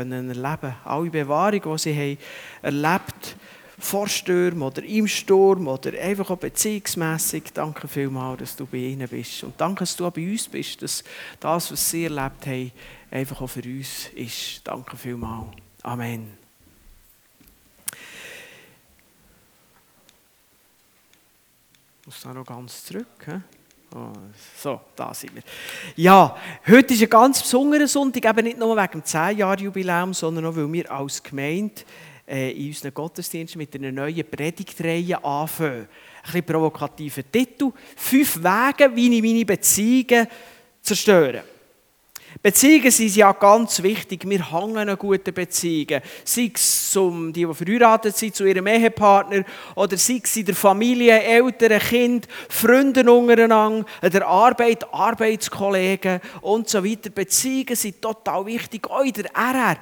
erleben. Alle Bewahrungen, die sie haben erlebt vor Stürmen oder im Sturm oder einfach auch beziehungsmässig. Danke vielmals, dass du bei ihnen bist. Und danke, dass du auch bei uns bist, dass das, was sie erlebt haben, einfach auch für uns ist. Danke vielmals. Amen. Ich muss da noch ganz zurück. He? Oh, so, da sind wir. Ja, heute ist ein ganz besonderer Sonntag, eben nicht nur wegen dem 10-Jahr-Jubiläum, sondern auch, weil wir als Gemeinde äh, in unseren Gottesdiensten mit einer neuen Predigtreihe anfangen. Ein bisschen provokativer Titel. Fünf Wege, wie ich meine Beziehungen zerstöre. Beziehungen sind ja ganz wichtig. Wir hängen an guten Beziehungen. Sei es um die, die verheiratet sind, zu ihrem Ehepartner, oder sei es in der Familie, Eltern, Kind, Freunden untereinander, in der Arbeit, Arbeitskollegen und so weiter. Beziehungen sind total wichtig. Auch in der RR.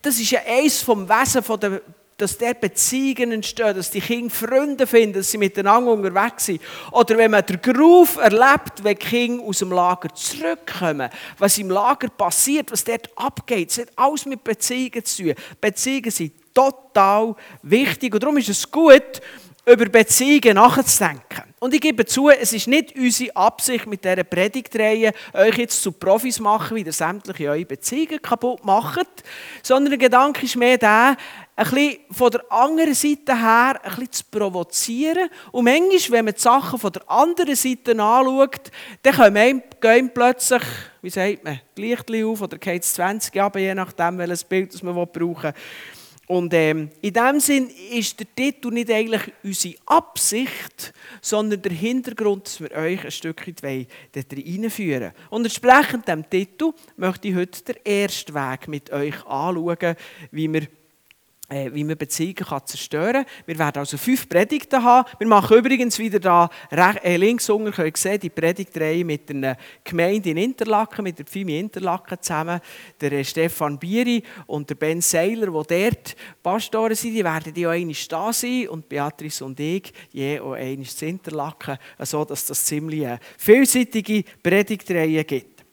Das ist ja eines vom Wesen der dass der Beziehungen entstehen, dass die Kinder Freunde finden, dass sie miteinander unterwegs sind. Oder wenn man den Geruf erlebt, wenn die Kinder aus dem Lager zurückkommen, was im Lager passiert, was dort abgeht, das hat alles mit Beziehungen zu tun. Beziehungen sind total wichtig und darum ist es gut, über Beziehungen nachzudenken. Und ich gebe zu, es ist nicht unsere Absicht mit dieser Predigtreihe, euch jetzt zu Profis machen, wie ihr sämtliche eure Beziehungen kaputt macht, sondern der Gedanke ist mehr der, ein bisschen von der anderen Seite her ein bisschen zu provozieren. Und manchmal, wenn man die Sachen von der anderen Seite anschaut, dann können gehen plötzlich, wie sagt man, Licht auf oder geht es 20 Jahre, je nachdem, welches Bild man brauchen will. Und ähm, in dem Sinn ist der Titel nicht eigentlich unsere Absicht, sondern der Hintergrund, dass wir euch ein Stückchen dort reinführen. Und entsprechend dem Titel möchte ich heute den ersten Weg mit euch anschauen, wie wir wie man Beziehungen kann zerstören kann. Wir werden also fünf Predigten haben. Wir machen übrigens wieder da äh, links unten, könnt ihr sehen, die Predigtreihe mit einer Gemeinde in Interlaken, mit der Pfimi Interlaken zusammen. Der äh, Stefan Bieri und der Ben Seiler, die dort Pastoren sind, die werden die auch einmal da sein und Beatrice und ich je auch einmal zu Interlaken, sodass das ziemlich eine vielseitige Predigtreihe gibt.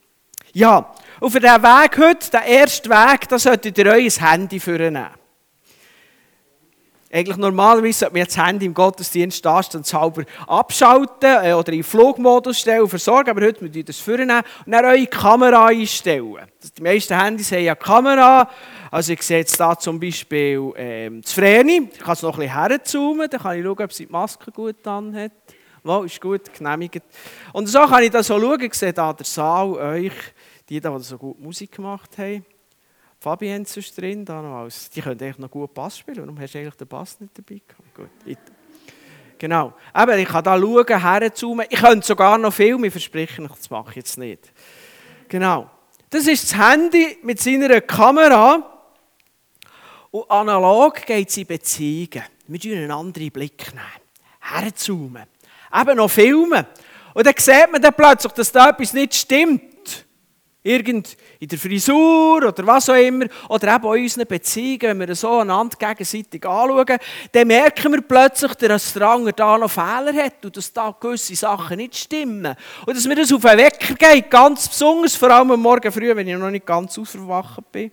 Ja, auf diesem Weg heute, der erste Weg, da solltet ihr euer Handy vornehmen. Eigentlich normalerweise sollte man das Handy im Gottesdienst anstandshalber abschalten äh, oder in Flugmodus stellen versorgen, aber heute müsst ihr das vornehmen und dann eure Kamera einstellen. Die meisten Handys haben ja Kamera, also ich sehe jetzt hier zum Beispiel ähm, das Vreni, ich kann es noch ein bisschen herzoomen, dann kann ich schauen, ob sie die Maske gut an hat. Oh, ist gut, genehmigt. Und so kann ich da so schauen, ich sehe hier den Saal, euch, die, die so gut Musik gemacht haben. Fabian ist drin, da noch als, die können eigentlich noch gut Pass spielen. Warum hast du eigentlich den Pass nicht dabei gehabt? Gut. Genau. Aber ich kann da schauen, herzoomen. Ich könnte sogar noch filmen, ich verspreche das mache ich jetzt nicht. Genau. Das ist das Handy mit seiner Kamera. Und analog geht es in Beziehungen. Wir müssen einen anderen Blick nehmen. Herzoomen. Eben noch filmen. Und dann sieht man dann plötzlich, dass da etwas nicht stimmt. Irgend in der Frisur oder was auch immer, oder eben in unseren Beziehungen, wenn wir so einander gegenseitig anschauen, dann merken wir plötzlich, dass der andere da noch Fehler hat und dass da gewisse Sachen nicht stimmen. Und dass mir das auf den Wecker geht, ganz besonders, vor allem am Morgen früh, wenn ich noch nicht ganz aufgewacht bin.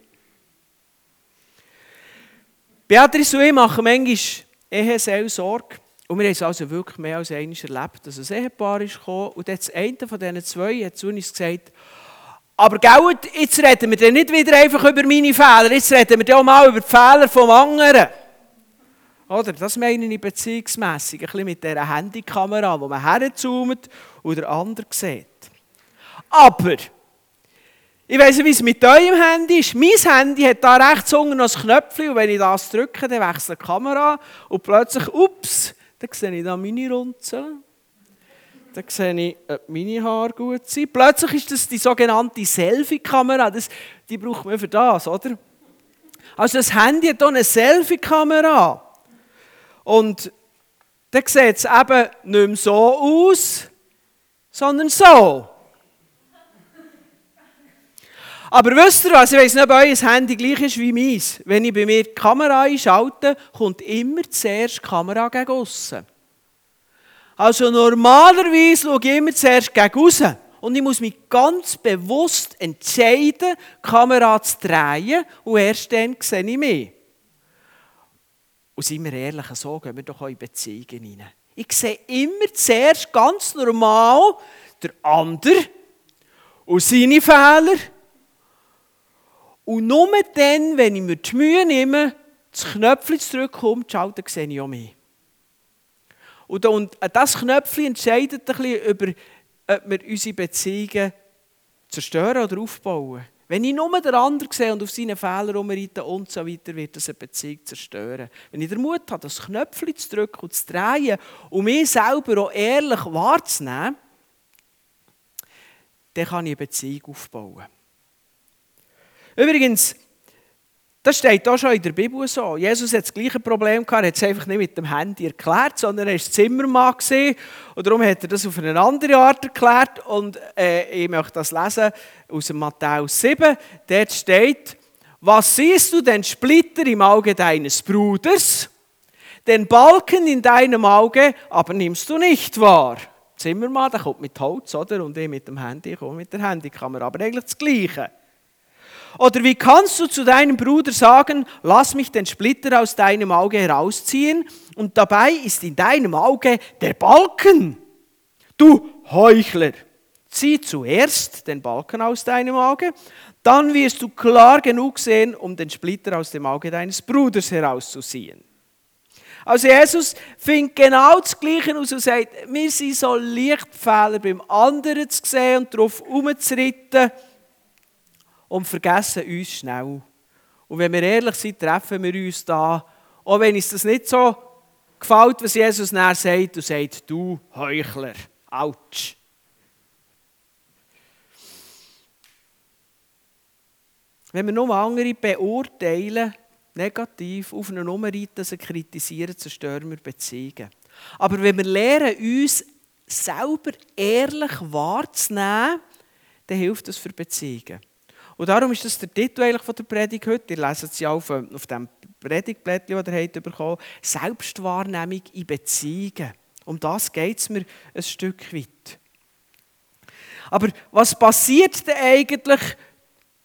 Beatrice und ich machen manchmal Eheseelsorge. Und wir haben es also wirklich mehr als einmal erlebt, dass ein Ehepaar ist gekommen und jetzt einer von diesen zwei hat zu uns gesagt, aber gell, jetzt reden wir dann nicht wieder einfach über meine Fehler, jetzt reden wir auch mal über die Fehler vom anderen. Oder? Das meine ich beziehungsmässig, ein bisschen mit dieser Handykamera, wo man herzoomt und der andere sieht. Aber, ich weiss nicht, wie es mit eurem Handy ist. Mein Handy hat da rechts unten noch ein Knöpfchen und wenn ich das drücke, dann wechselt die Kamera und plötzlich, ups, dann sehe ich da meine Runzeln. Dann sehe ich, ob meine Haare gut sind. Plötzlich ist das die sogenannte Selfie-Kamera. Die braucht man für das, oder? Also das Handy hat hier eine Selfie-Kamera. Und dann sieht es eben nicht mehr so aus, sondern so. Aber wisst ihr was? Ich weiß nicht, ob euer Handy gleich ist wie meins. Wenn ich bei mir die Kamera einschalte, kommt immer zuerst die Kamera gegen aussen. Also normalerweise schaue ich immer zuerst gegen raus. Und ich muss mich ganz bewusst entscheiden, die Kamera zu drehen und erst dann sehe ich mich. Und seien wir ehrlich, so gehen wir doch auch in Beziehungen hinein. Ich sehe immer zuerst ganz normal der andere und seine Fehler. Und nur dann, wenn ich mir die Mühe nehme, das Knöpfchen schau, dann sehe ich auch mich. Und, und das Knöpfchen entscheidet ein bisschen über, ob wir unsere Beziehungen zerstören oder aufbauen. Wenn ich nur den anderen sehe und auf seine Fehler rumreite und so weiter, wird das eine Beziehung zerstören. Wenn ich den Mut habe, das Knöpfchen zu drücken und zu drehen und mich selber auch ehrlich wahrzunehmen, dann kann ich eine Beziehung aufbauen. Übrigens, das steht auch schon in der Bibel so. Jesus hat das gleiche Problem gehabt, er hat es einfach nicht mit dem Handy erklärt, sondern er war Zimmermann gesehen und darum hat er das auf eine andere Art erklärt und äh, ich möchte das lesen aus dem Matthäus 7. Dort steht, was siehst du den Splitter im Auge deines Bruders, den Balken in deinem Auge, aber nimmst du nicht wahr? Zimmermann, der kommt mit Holz, oder? Und ich mit dem Handy, ich komme mit der Handykamera, aber eigentlich das Gleiche. Oder wie kannst du zu deinem Bruder sagen, lass mich den Splitter aus deinem Auge herausziehen und dabei ist in deinem Auge der Balken? Du Heuchler, zieh zuerst den Balken aus deinem Auge, dann wirst du klar genug sehen, um den Splitter aus dem Auge deines Bruders herauszuziehen. Also Jesus findet genau das Gleiche aus und sagt, wir sind so Lichtfehler beim anderen zu sehen und darauf herumzuritten und vergessen uns schnell. Und wenn wir ehrlich sind, treffen wir uns da, auch wenn uns das nicht so gefällt, was Jesus nachher sagt, und sagt, du Heuchler, Autsch. Wenn wir nur andere beurteilen, negativ auf eine Nummer sie kritisieren, zerstören wir Beziehungen. Aber wenn wir lernen, uns selber ehrlich wahrzunehmen, dann hilft das für Beziehungen. Und darum ist das der Titel eigentlich von der Predigt heute. Ihr lest es ja auf, äh, auf dem Predigtblättchen, das ihr habt bekommen Selbstwahrnehmung in Beziehungen. Um das geht es mir ein Stück weit. Aber was passiert denn eigentlich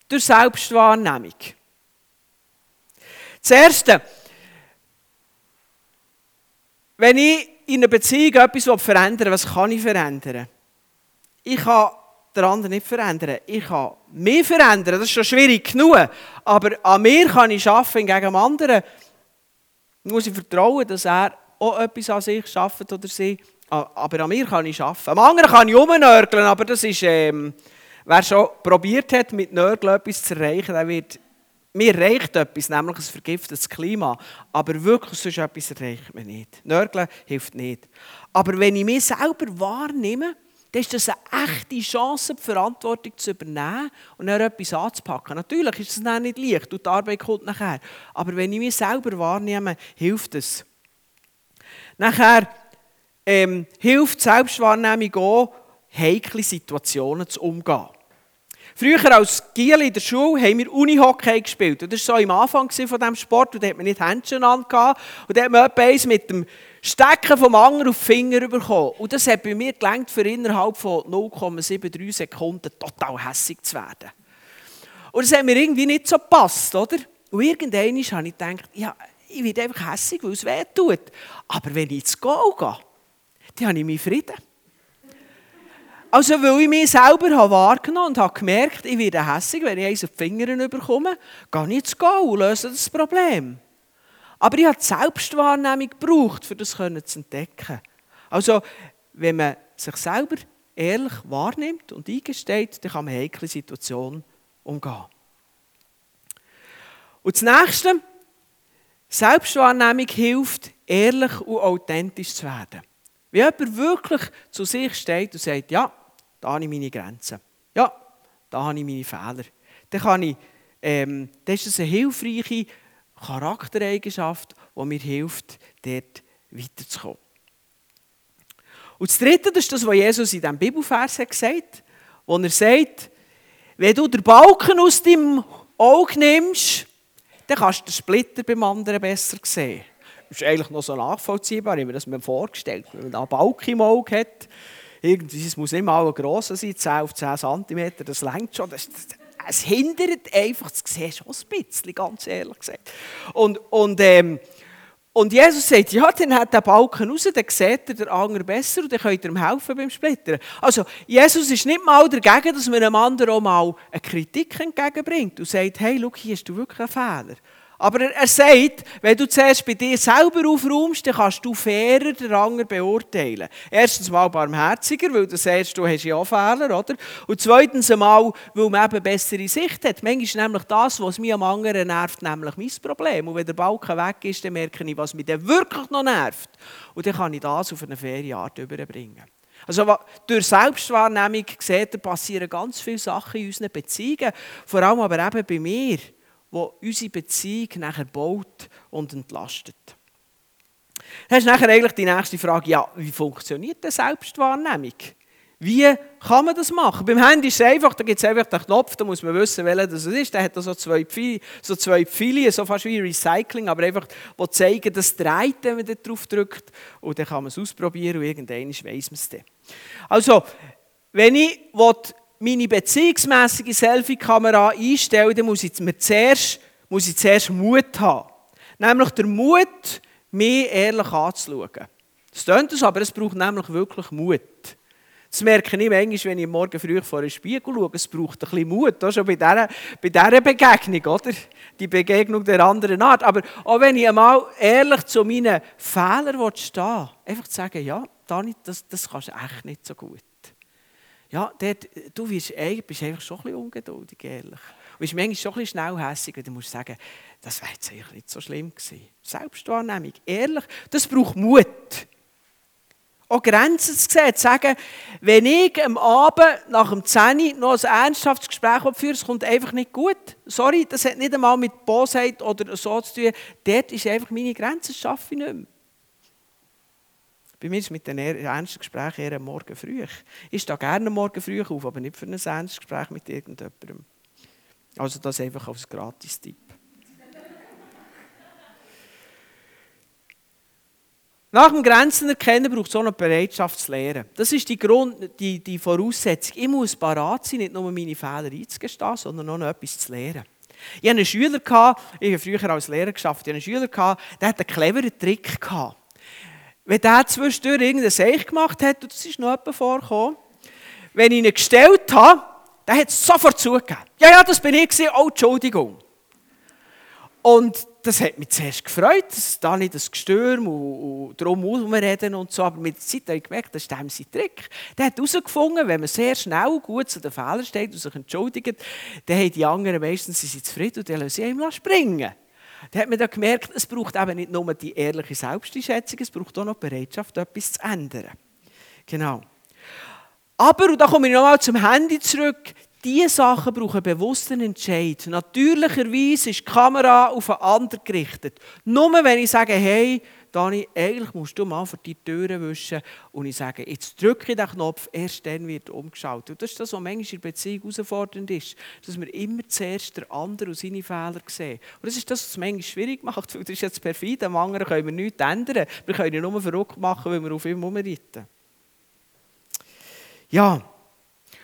durch Selbstwahrnehmung? Das wenn ich in einer Beziehung etwas verändern will, was kann ich verändern? Ich kann den anderen nicht verändern. Ich kann mich verändern, das ist schon schwierig genug. Aber an mir kann ich arbeiten, gegen dem anderen muss ich vertrauen, dass er auch etwas an sich schafft oder sie. Aber an mir kann ich arbeiten. Am anderen kann ich rumnörgeln, aber das ist, ähm, wer schon probiert hat, mit Nörgeln etwas zu erreichen, der wird, mir reicht etwas, nämlich ein vergiftetes Klima. Aber wirklich sonst etwas erreicht man nicht. Nörgeln hilft nicht. Aber wenn ich mich selber wahrnehme, dann ist das eine echte Chance, die Verantwortung zu übernehmen und dann etwas anzupacken. Natürlich ist es dann nicht leicht und die Arbeit kommt nachher. Aber wenn ich mich selber wahrnehme, hilft es. Nachher ähm, hilft Selbstwahrnehmung auch, heikle Situationen zu umgehen. Früher als Giel in der Schule haben wir Unihockey gespielt. Und das war so am Anfang von diesem Sport. Und da hat man nicht Händchen an. Und da hat man etwa mit dem Stecken vom anderen auf die Finger bekommen. Und das hat bei mir gelangt, für innerhalb von 0,73 Sekunden total hässig zu werden. Und das hat mir irgendwie nicht so gepasst, oder? Und irgendwann habe ich gedacht, ja, ich werde einfach hässig, weil es weh tut. Aber wenn ich ins Goal gehe, dann habe ich meinen Frieden. Also, weil ich mich selber habe wahrgenommen und habe gemerkt, ich werde hässig, wenn ich eins auf die Finger bekomme, gehe ich ins Goal und löse das Problem. Aber ich habe die Selbstwahrnehmung gebraucht, um das zu entdecken. Also, wenn man sich selber ehrlich wahrnimmt und eingesteht, dann kann man heikle Situationen umgehen. Und das Nächste, Selbstwahrnehmung hilft, ehrlich und authentisch zu werden. Wenn jemand wirklich zu sich steht und sagt, ja, da habe ich meine Grenzen, ja, da habe ich meine Fehler, dann, kann ich, ähm, dann ist das eine hilfreiche Charaktereigenschaft, die mir hilft, dort weiterzukommen. Und das Dritte, das ist das, was Jesus in diesem Bibelvers hat gesagt wo er sagt, wenn du den Balken aus deinem Auge nimmst, dann kannst du den Splitter beim anderen besser sehen. Das ist eigentlich noch so nachvollziehbar, wie man das mir vorgestellt Wenn man einen Balken im Auge hat, irgendwie, es muss nicht mal ein grosser sein, 10 auf 10 cm, das längt schon. Das, das, es hindert einfach, das siehst schon ein bisschen, ganz ehrlich gesagt. Und, und, ähm, und Jesus sagt, ja, dann hat der Balken raus, dann sieht er den anderen besser und dann könnt ihr ihm helfen beim Splittern. Also, Jesus ist nicht mal dagegen, dass man einem anderen auch mal eine Kritik entgegenbringt und sagt, hey, schau, hier hast du wirklich einen Fehler. Aber er, er sagt, wenn du zuerst bei dir selber aufräumst, dann kannst du fairer den anderen beurteilen. Erstens mal barmherziger, weil du sagst, du hast ja auch Fehler, oder? Und zweitens einmal, weil man eben bessere Sicht hat. Manchmal ist nämlich das, was mich am anderen nervt, nämlich mein Problem. Und wenn der Balken weg ist, dann merke ich, was mich wirklich noch nervt. Und dann kann ich das auf eine faire Art überbringen. Also durch Selbstwahrnehmung sieht, passieren ganz viele Sachen in unseren Beziehungen, vor allem aber eben bei mir wo unsere Beziehung nachher baut und entlastet. Dann ist nachher eigentlich die nächste Frage, ja, wie funktioniert denn Selbstwahrnehmung? Wie kann man das machen? Beim Handy ist es einfach, da gibt es einfach den Knopf, da muss man wissen, welcher das ist. Der hat da so zwei Pfeile, so, zwei Pfeile, so fast wie Recycling, aber einfach, die zeigen, dass es dreht, wenn man darauf drückt. Und dann kann man es ausprobieren und irgendwann weiss man es dann. Also, wenn ich meine beziehungsmäßige Selfie-Kamera einstellen, dann muss ich, mir zuerst, muss ich zuerst Mut haben. Nämlich der Mut, mich ehrlich anzuschauen. Das klingt es, aber es braucht nämlich wirklich Mut. Das merke ich manchmal, wenn ich morgen früh vor den Spiegel schaue. Es braucht ein bisschen Mut, auch schon bei dieser, bei dieser Begegnung, oder? Die Begegnung der anderen Art. Aber auch wenn ich einmal ehrlich zu meinen Fehlern stehen einfach zu sagen, ja, Dani, das, das kannst du echt nicht so gut. Ja, dort, du bist, bist einfach schon ein bisschen ungeduldig, ehrlich. Du bist manchmal schon ein bisschen schnellhässig und du musst sagen, das wäre jetzt eigentlich nicht so schlimm gewesen. Selbstwahrnehmung, ehrlich, das braucht Mut. Auch Grenzen zu sehen, zu sagen, wenn ich am Abend nach dem 10 noch ein ernsthaftes Gespräch führe, es kommt einfach nicht gut. Sorry, das hat nicht einmal mit Bosheit oder so zu tun. Dort ist einfach meine Grenze, das schaffe ich nicht mehr. Bei mir ist mit den ernsten Gesprächen eher am Morgen früh. Ich stehe gerne Morgen früh auf, aber nicht für ein ernstes Gespräch mit irgendjemandem. Also das einfach als Gratis-Tipp. Nach dem Grenzen erkennen braucht es auch noch Bereitschaft zu lernen. Das ist die, Grund, die, die Voraussetzung. Ich muss parat sein, nicht nur meine Fehler einzugestehen, sondern auch noch etwas zu lernen. Ich hatte einen Schüler, ich habe früher als Lehrer geschafft, ich hatte einen Schüler, der hatte einen cleveren Trick. Gehabt wenn der zwischendurch irgendein Seich gemacht hat, und das ist noch jemand vorgekommen, wenn ich ihn gestellt habe, der hat es sofort zugegeben. Ja, ja, das bin ich gewesen. Oh, Entschuldigung. Und das hat mich zuerst gefreut, dass da nicht das Gestürm und, und darum reden und so. Aber mit der Zeit habe ich gemerkt, das ist dem sein Trick. Der hat herausgefunden, wenn man sehr schnell gut zu den Fehlern steht und sich entschuldigt, dann haben die anderen meistens sind zufrieden und dann lassen sie ihm springen. Da hat man dann gemerkt, es braucht eben nicht nur die ehrliche Selbsteinschätzung, es braucht auch noch Bereitschaft, etwas zu ändern. Genau. Aber, und da komme ich nochmal zum Handy zurück, diese Sachen brauchen bewussten Entscheid. Natürlicherweise ist die Kamera auf einen anderen gerichtet. Nur wenn ich sage, hey, Dani, eigentlich musst du mal für die Türen wischen und ich sage, jetzt drücke ich den Knopf, erst dann wird umgeschaltet. Und das ist das, was manchmal in Beziehung herausfordernd ist, dass wir immer zuerst den anderen und seine Fehler sehen. Und das ist das, was es manchmal schwierig macht, weil das ist jetzt perfid, am anderen können wir nichts ändern. Wir können ihn nur verrückt machen, weil wir auf ihm herumreiten. Ja,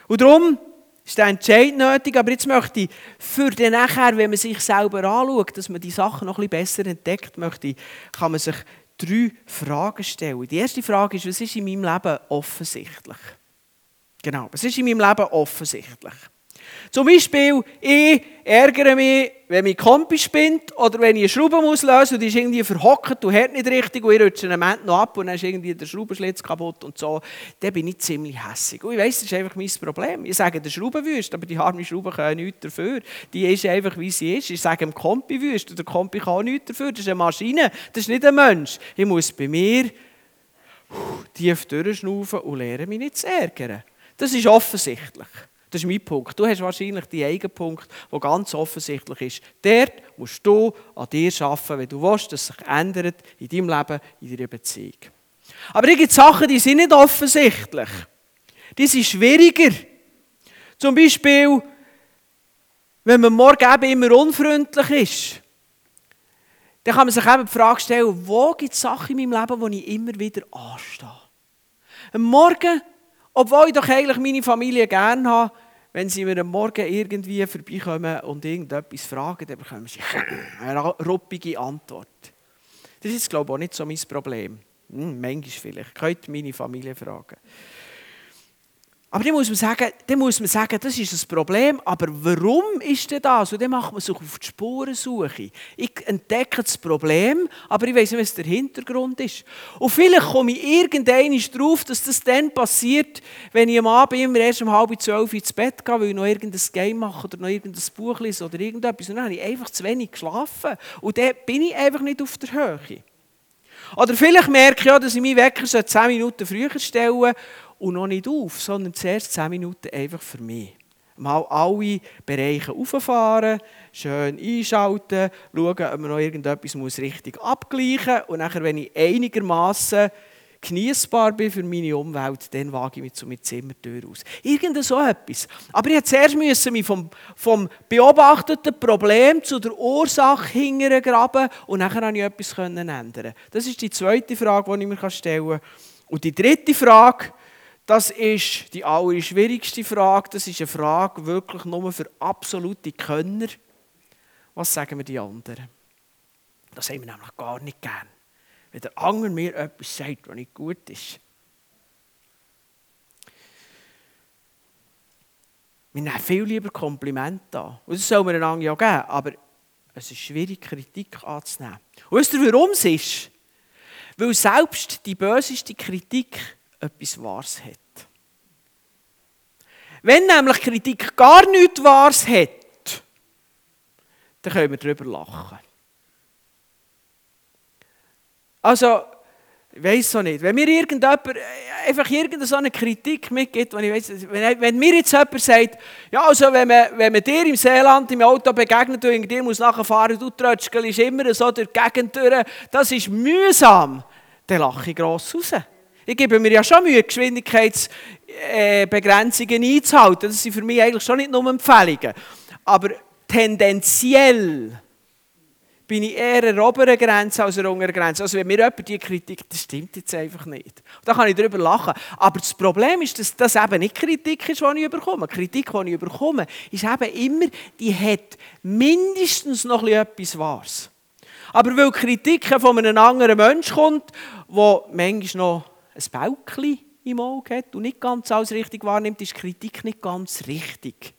und darum ist der Entscheid nötig, aber jetzt möchte ich für den nachher, wenn man sich selber anschaut, dass man die Sachen noch ein bisschen besser entdeckt, möchte, kann man sich drei Fragen stellen. Die erste Frage ist, was ist in meinem Leben offensichtlich? Genau, was ist in meinem Leben offensichtlich? Zum Beispiel, ich ärgere mich, wenn mein Kompi spinnt oder wenn ich eine Schraube muss lösen und die ist irgendwie verhockt und hört nicht richtig und ich rutsche einen Moment noch ab und dann ist irgendwie der Schraubenschlitz kaputt und so, dann bin ich ziemlich hässig. Und ich weiss, das ist einfach mein Problem. Ich sage der Schraubenwüst, aber die arme Schraube kann nichts dafür. Die ist einfach, wie sie ist. Ich sage dem Kompi wüst und der Kompi kann nichts dafür. Das ist eine Maschine, das ist nicht ein Mensch. Ich muss bei mir tief durchschnaufen und lernen, mich nicht zu ärgern. Das ist offensichtlich. Das ist mein Punkt. Du hast wahrscheinlich die eigenen Punkt, der ganz offensichtlich ist. Dort musst du an dir arbeiten, wenn du willst, dass sich ändert in deinem Leben, in deiner Beziehung. Aber es gibt Sachen, die sind nicht offensichtlich. Die sind schwieriger. Zum Beispiel, wenn man morgen eben immer unfreundlich ist, dann kann man sich eben die Frage stellen, wo gibt es Sachen in meinem Leben, wo ich immer wieder anstehe? Am Morgen Obwohl ich doch eigentlich meine Familie gerne habe, wenn sie mir am Morgen irgendwie vorbeikommen und irgendetwas fragen, dann bekommen sie eine ruppige Antwort. Das ist, glaube ich, auch nicht so mein Problem. Hm, manchmal vielleicht. Könnt meine Familie fragen. Aber dann muss man sagen, dann muss man sagen das ist ein Problem. Aber warum ist denn das? Und dann macht man sich auf die Spurensuche. Ich entdecke das Problem, aber ich weiß nicht, was der Hintergrund ist. Und vielleicht komme ich irgendwann drauf, dass das dann passiert, wenn ich am Abend immer erst um halb zwölf ins Bett gehe, weil ich noch irgendein Game mache oder noch irgendein Buch lese oder irgendetwas. Und dann habe ich einfach zu wenig geschlafen. Und dann bin ich einfach nicht auf der Höhe. Oder vielleicht merke ich ja, dass ich meinen Wecker 10 Minuten früher stellen und noch nicht auf, sondern zuerst 10 Minuten einfach für mich. Mal alle Bereiche auffahren, schön einschalten, schauen, ob man noch irgendetwas richtig abgleichen muss. Und nachher, wenn ich einigermaßen genießbar bin für meine Umwelt, dann wage ich mich zu meiner Zimmertür aus. Irgend so etwas. Aber ich musste zuerst mich vom, vom beobachteten Problem zu der Ursache hingraben und nachher konnte ich etwas ändern. Das ist die zweite Frage, die ich mir stellen kann. Und die dritte Frage, das ist die allerschwierigste Frage. Das ist eine Frage wirklich nur für absolute Könner. Was sagen wir die anderen? Das haben wir nämlich gar nicht gern. Wenn der andere mir etwas sagt, was nicht gut ist. Wir nehmen viel lieber Komplimente an. Und das soll man einander ja geben. Aber es ist schwierig, Kritik anzunehmen. Und wisst ihr, warum es ist? Weil selbst die böseste Kritik etwas Wahres hat. Wenn nämlich Kritik gar nichts Wahres hat, dann können wir darüber lachen. Also, ich weiß so nicht. Wenn mir irgendjemand einfach irgendeine Kritik mitgibt, wenn, ich weiss, wenn, wenn mir jetzt jemand sagt, ja, also wenn man, wenn man dir im Seeland im Auto begegnet und dir muss nachher fahren, du trötschelst immer so durch die Gegend durch, das ist mühsam, dann lache ich gross raus. Ich gebe mir ja schon Mühe, Geschwindigkeitsbegrenzungen einzuhalten. Das sind für mich eigentlich schon nicht nur Empfehlungen. Aber tendenziell bin ich eher eine obere Grenze als eine untere Grenze. Also wenn mir jemand die Kritik, das stimmt jetzt einfach nicht. Da kann ich darüber lachen. Aber das Problem ist, dass das eben nicht Kritik ist, die ich bekomme. Kritik, die ich bekomme, ist eben immer, die hat mindestens noch etwas Wahres. Aber weil Kritik von einem anderen Menschen kommt, der manchmal noch ein Bäuchchen im Auge hat und nicht ganz alles richtig wahrnimmt, ist Kritik nicht ganz richtig.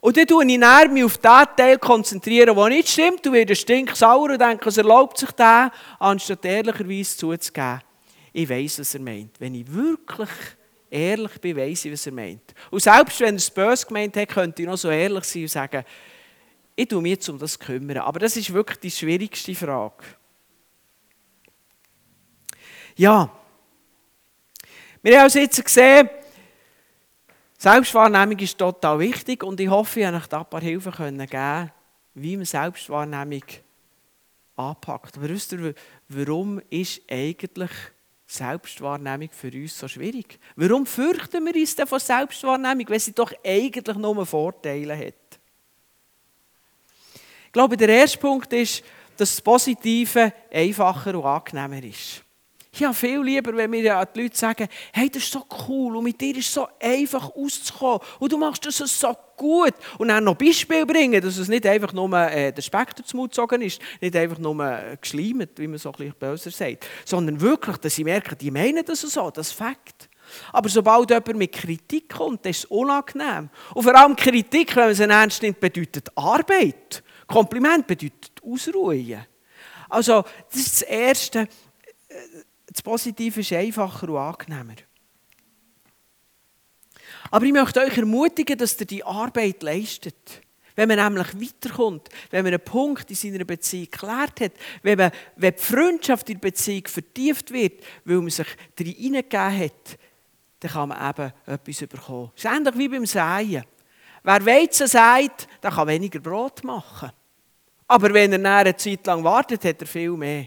Und dann konzentriere ich mich auf den Teil, konzentrieren, der nicht stimmt, du wirst stinksauer und denkst, es erlaubt sich den, anstatt ehrlicherweise zuzugeben. Ich weiß, was er meint. Wenn ich wirklich ehrlich bin, weiß ich, was er meint. Und selbst wenn er es böse gemeint hat, könnte ich noch so ehrlich sein und sagen, ich tue mich jetzt um das kümmern. Aber das ist wirklich die schwierigste Frage. Ja, wir haben also jetzt gesehen, Selbstwahrnehmung ist total wichtig und ich hoffe, ich konnte euch ein paar Hilfen geben, wie man Selbstwahrnehmung anpackt. Aber wisst ihr, warum ist eigentlich Selbstwahrnehmung für uns so schwierig? Warum fürchten wir uns denn von Selbstwahrnehmung, wenn sie doch eigentlich nur Vorteile hat? Ich glaube, der erste Punkt ist, dass das Positive einfacher und angenehmer ist. Ich habe viel lieber, wenn mir die Leute sagen, hey, das ist so cool und mit dir ist es so einfach auszukommen und du machst das so gut. Und dann noch Beispiele bringen, dass es nicht einfach nur äh, der Speck dazu gezogen ist, nicht einfach nur äh, geschleimt, wie man so ein böser sagt, sondern wirklich, dass sie merken, die meinen das so, das ist Fakt. Aber sobald jemand mit Kritik kommt, ist es unangenehm. Und vor allem Kritik, wenn man sie ernst nimmt, bedeutet Arbeit. Kompliment bedeutet Ausruhen. Also, das ist das Erste das Positive ist einfacher und angenehmer. Aber ich möchte euch ermutigen, dass ihr die Arbeit leistet. Wenn man nämlich weiterkommt, wenn man einen Punkt in seiner Beziehung geklärt hat, wenn, man, wenn die Freundschaft in der Beziehung vertieft wird, weil man sich darin hineingegeben hat, dann kann man eben etwas bekommen. Es ist ähnlich wie beim Säen. Wer Weizen sagt, der kann weniger Brot machen. Aber wenn er eine Zeit lang wartet, hat er viel mehr.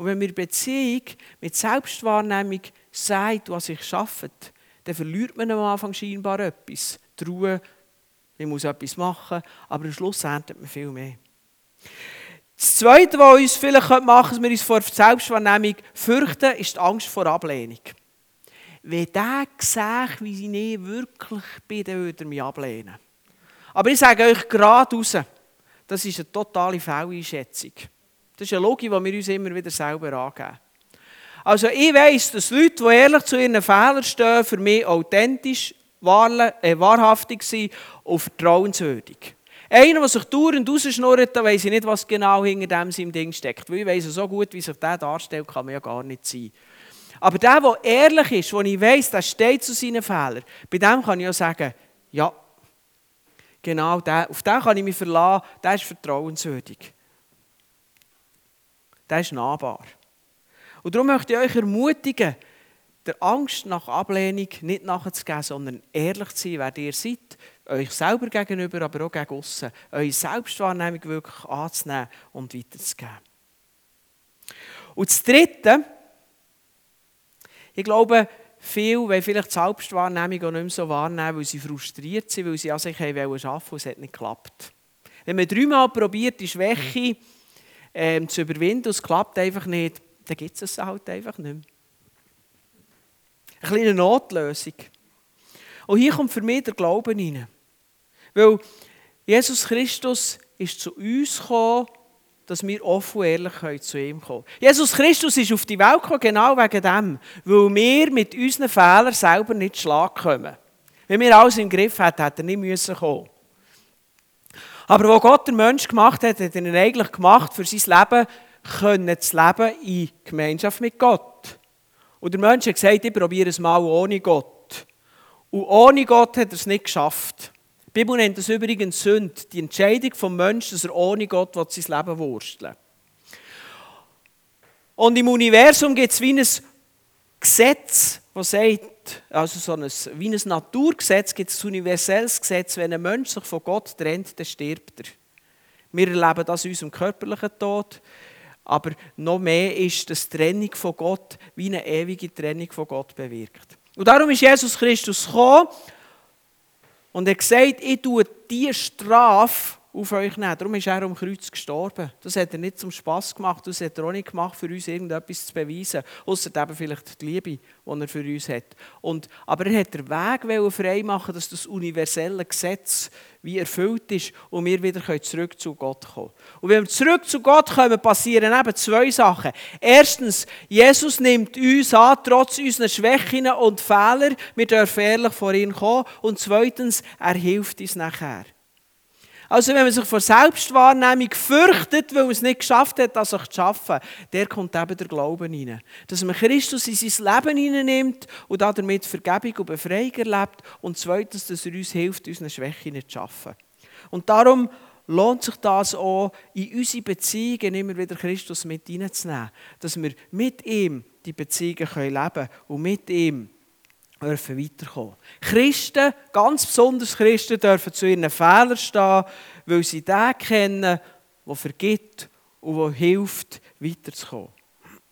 Und wenn wir Beziehung mit Selbstwahrnehmung sagt, was ich schaffe, dann verliert man am Anfang scheinbar etwas. Die Ruhe, ich muss etwas machen, aber am Schluss erntet man viel mehr. Das Zweite, was uns vielleicht machen dass wir uns vor Selbstwahrnehmung fürchten, ist die Angst vor Ablehnung. wenn der sieht, wie ich nicht wirklich bin, dann würde er mich ablehnen. Aber ich sage euch gerade raus, das ist eine totale Fehleinschätzung. Das ist eine Logik, die wir uns immer wieder selber angeben. Also ich weiss, dass Leute, die ehrlich zu ihren Fehlern stehen, für mich authentisch, äh, wahrhaftig sind und vertrauenswürdig. Einer, der sich dauernd rausschnurrt, weiss ich nicht, was genau hinter dem seinem Ding steckt. Weil ich weiss, so gut, wie sich der darstellt, kann man ja gar nicht sein. Aber der, der ehrlich ist, wo ich weiss, der steht zu seinen Fehlern, bei dem kann ich ja sagen, ja, genau, der, auf den kann ich mich verlassen, der ist vertrauenswürdig. Der ist nahbar. Und darum möchte ich euch ermutigen, der Angst nach Ablehnung nicht nachzugeben, sondern ehrlich zu sein, wer ihr seid, euch selber gegenüber, aber auch gegen aussen, eure Selbstwahrnehmung wirklich anzunehmen und weiterzugeben. Und das Dritte, ich glaube, viele wollen vielleicht die Selbstwahrnehmung auch nicht mehr so wahrnehmen, weil sie frustriert sind, weil sie an sich arbeiten wollten und es hat nicht geklappt. Wenn man dreimal probiert, die Schwäche ähm, zu überwinden und es klappt einfach nicht, dann gibt es es halt einfach nicht mehr. Eine kleine Notlösung. Und hier kommt für mich der Glaube rein. Weil Jesus Christus ist zu uns gekommen, dass wir offen und ehrlich zu ihm kommen können. Jesus Christus ist auf die Welt gekommen, genau wegen dem, weil wir mit unseren Fehlern selber nicht Schlag kommen. Wenn wir alles im Griff hätten, hätte er nicht müssen kommen. Aber wo Gott den Mensch gemacht hat, hat er ihn eigentlich gemacht, für sein Leben können zu leben in Gemeinschaft mit Gott. Und der Mensch hat gesagt, ich probiere es mal ohne Gott. Und ohne Gott hat er es nicht geschafft. Die Bibel nennt das übrigens Sünde, die Entscheidung vom Menschen, dass er ohne Gott sein Leben wursteln Und im Universum gibt es wie ein Gesetz, das sagt, also so ein, wie ein Naturgesetz, gibt es ein universelles Gesetz, wenn ein Mensch sich von Gott trennt, dann stirbt er. Wir erleben das in unserem körperlichen Tod, aber noch mehr ist, die Trennung von Gott wie eine ewige Trennung von Gott bewirkt. Und darum ist Jesus Christus gekommen und er hat gesagt, ich tue diese Strafe auf euch nehmen. Darum ist er am Kreuz gestorben. Das hat er nicht zum Spass gemacht, das hat er auch nicht gemacht, für uns irgendetwas zu beweisen. Außer eben vielleicht die Liebe, die er für uns hat. Und, aber er hat den Weg frei machen, dass das universelle Gesetz wie erfüllt ist und wir wieder zurück zu Gott kommen Und wenn wir zurück zu Gott kommen, passieren eben zwei Sachen. Erstens, Jesus nimmt uns an, trotz unserer Schwächen und Fehler. Wir dürfen ehrlich vor ihn kommen. Und zweitens, er hilft uns nachher. Also wenn man sich vor Selbstwahrnehmung fürchtet, weil man es nicht geschafft hat, das sich zu schaffen, der kommt eben der Glaube rein. Dass man Christus in sein Leben hineinnimmt und damit Vergebung und Befreiung erlebt und zweitens, dass er uns hilft, unsere Schwächen zu schaffen. Und darum lohnt sich das auch, in unsere Beziehungen immer wieder Christus mit hineinzunehmen. Dass wir mit ihm die Beziehungen leben können und mit ihm dürfen weiterkommen. Christen, ganz besonders Christen, dürfen zu ihren Fehlern stehen, weil sie den kennen, der vergibt und der hilft, weiterzukommen.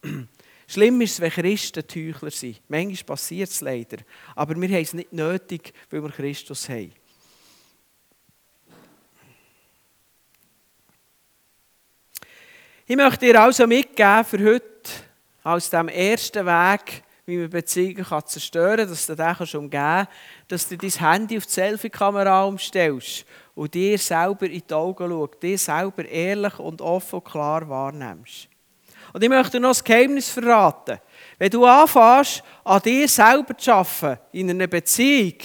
Schlimm ist es, wenn Christen Teuchler sind. Manchmal passiert es leider. Aber wir haben es nicht nötig, weil wir Christus haben. Ich möchte dir also mitgeben für heute, aus dem ersten Weg, wie man Beziehungen kann zerstören kann, dass du den schon umgehen kannst, dass du dein Handy auf die Selfie-Kamera umstellst und dir selber in die Augen schaust, dir selber ehrlich und offen und klar wahrnimmst. Und ich möchte noch ein Geheimnis verraten. Wenn du anfängst, an dir selber zu arbeiten, in einer Beziehung,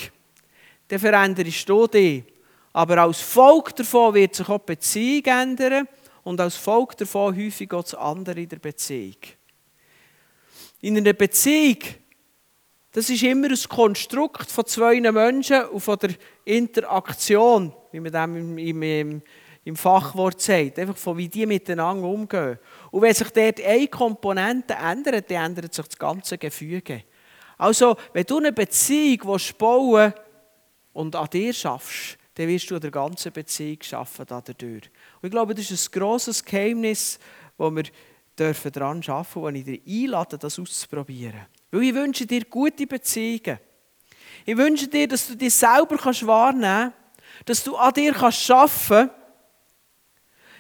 dann veränderst du dich. Aber als Folge davon wird sich auch die Beziehung ändern und als Folge davon häufig auch das andere in der Beziehung in einer Beziehung, das ist immer ein Konstrukt von zwei Menschen und von der Interaktion, wie man das im, im, im Fachwort sagt, einfach von wie die miteinander umgehen. Und wenn sich dort eine Komponente ändert, dann ändert sich das ganze Gefüge. Also, wenn du eine Beziehung bauen und an dir schaffst, dann wirst du an der ganzen Beziehung schaffen dadurch. Und ich glaube, das ist ein grosses Geheimnis, das wir dürfen daran arbeiten und ich dir einlade, das auszuprobieren. Weil ich wünsche dir gute Beziehungen. Ich wünsche dir, dass du dich selber wahrnehmen kannst, dass du an dir arbeiten kannst.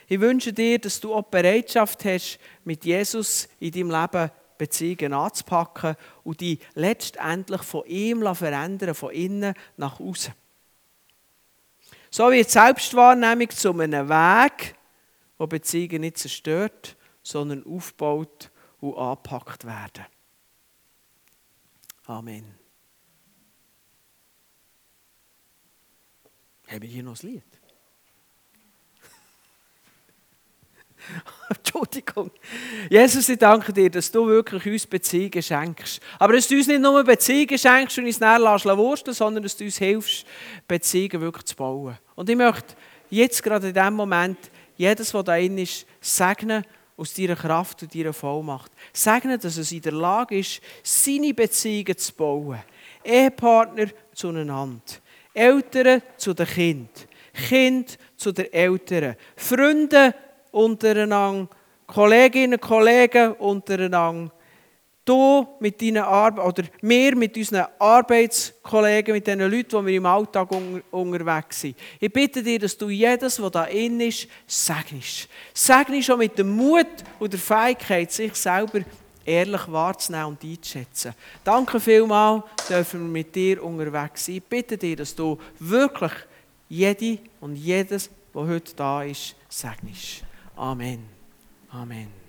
Ich wünsche dir, dass du auch Bereitschaft hast, mit Jesus in deinem Leben Beziehungen anzupacken und die letztendlich von ihm verändern, von innen nach außen. So wird Selbstwahrnehmung zu einem Weg, wo Beziehungen nicht zerstört, sondern aufgebaut und angepackt werden. Amen. Haben wir hier noch ein Lied? Entschuldigung. Jesus, ich danke dir, dass du wirklich uns Beziehungen schenkst. Aber dass du uns nicht nur Beziehungen schenkst und uns näher wursteln sondern dass du uns hilfst, Beziehungen wirklich zu bauen. Und ich möchte jetzt gerade in diesem Moment jedes, was da drin ist, segnen aus deiner Kraft und deiner Vollmacht. Segnen, dass es in der Lage ist, seine Beziehungen zu bauen. Ehepartner zueinander. Eltern zu den Kindern. Kind zu den Eltern. Freunde untereinander, Kolleginnen und Kollegen untereinander, du mit deinen Arbeit oder wir mit unseren Arbeitskollegen, mit den Leuten, die wir im Alltag un unterwegs sind. Ich bitte dir, dass du jedes, was da in ist, segnest. Segnest auch mit dem Mut und der Fähigkeit, sich selber ehrlich wahrzunehmen und einzuschätzen. Danke vielmals, dürfen wir mit dir unterwegs sein. Ich bitte dir, dass du wirklich jede und jedes, was heute da ist, segnest. Amen. Amen.